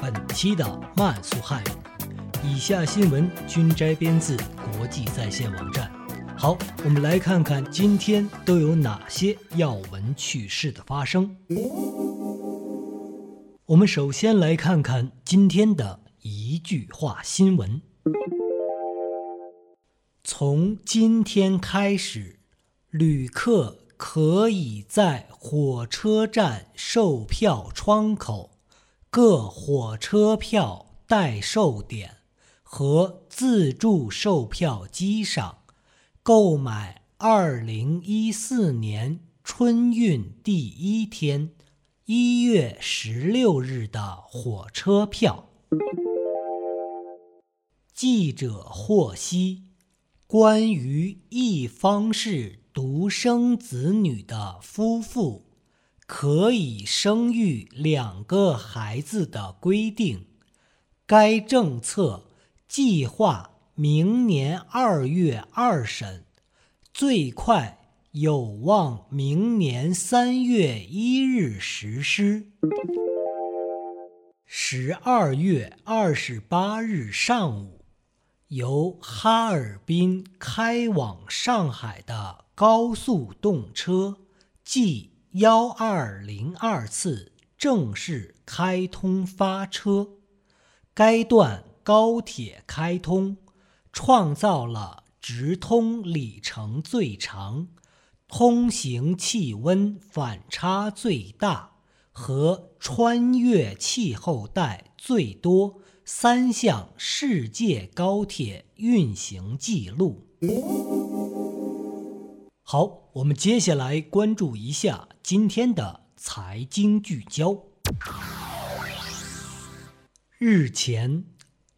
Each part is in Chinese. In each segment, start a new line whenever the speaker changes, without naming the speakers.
本期的慢速汉语。以下新闻均摘编自国际在线网站。好，我们来看看今天都有哪些要闻趣事的发生。我们首先来看看今天的一句话新闻：从今天开始，旅客。可以在火车站售票窗口、各火车票代售点和自助售票机上购买2014年春运第一天1月16日的火车票。记者获悉，关于一方式。独生子女的夫妇可以生育两个孩子的规定，该政策计划明年二月二审，最快有望明年三月一日实施。十二月二十八日上午，由哈尔滨开往上海的。高速动车 G 幺二零二次正式开通发车，该段高铁开通，创造了直通里程最长、通行气温反差最大和穿越气候带最多三项世界高铁运行记录。好，我们接下来关注一下今天的财经聚焦。日前，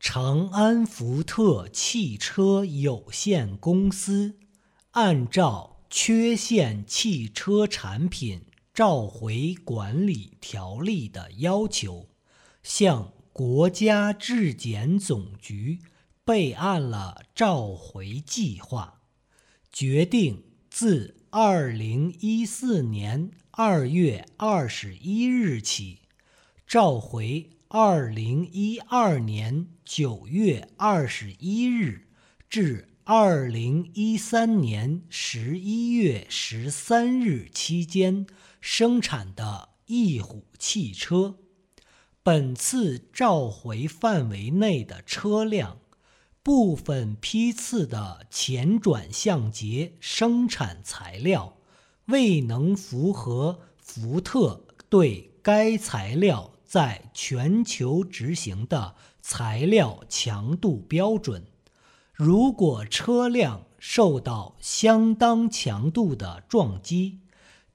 长安福特汽车有限公司按照《缺陷汽车产品召回管理条例》的要求，向国家质检总局备案了召回计划，决定。自二零一四年二月二十一日起，召回二零一二年九月二十一日至二零一三年十一月十三日期间生产的翼虎汽车。本次召回范围内的车辆。部分批次的前转向节生产材料未能符合福特对该材料在全球执行的材料强度标准。如果车辆受到相当强度的撞击，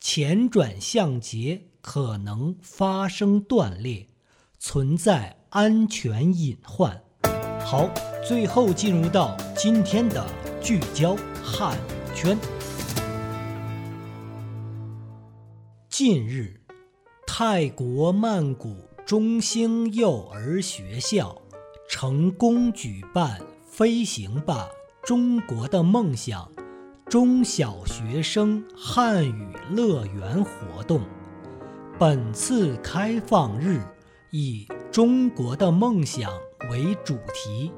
前转向节可能发生断裂，存在安全隐患。好。最后进入到今天的聚焦汉语圈。近日，泰国曼谷中兴幼儿学校成功举办“飞行吧，中国的梦想”中小学生汉语乐园活动。本次开放日以“中国的梦想”为主题。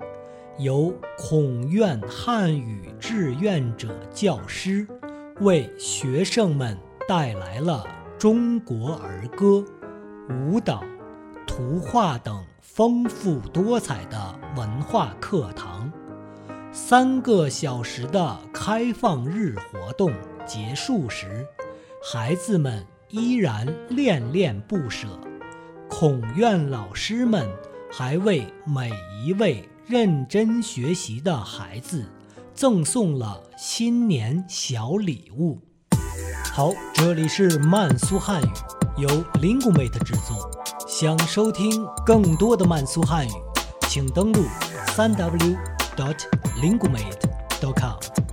由孔院汉语志愿者教师为学生们带来了中国儿歌、舞蹈、图画等丰富多彩的文化课堂。三个小时的开放日活动结束时，孩子们依然恋恋不舍。孔院老师们还为每一位。认真学习的孩子赠送了新年小礼物。好，这里是慢速汉语，由 l i n g u m a t e 制作。想收听更多的慢速汉语，请登录三 w dot linguemate dot com。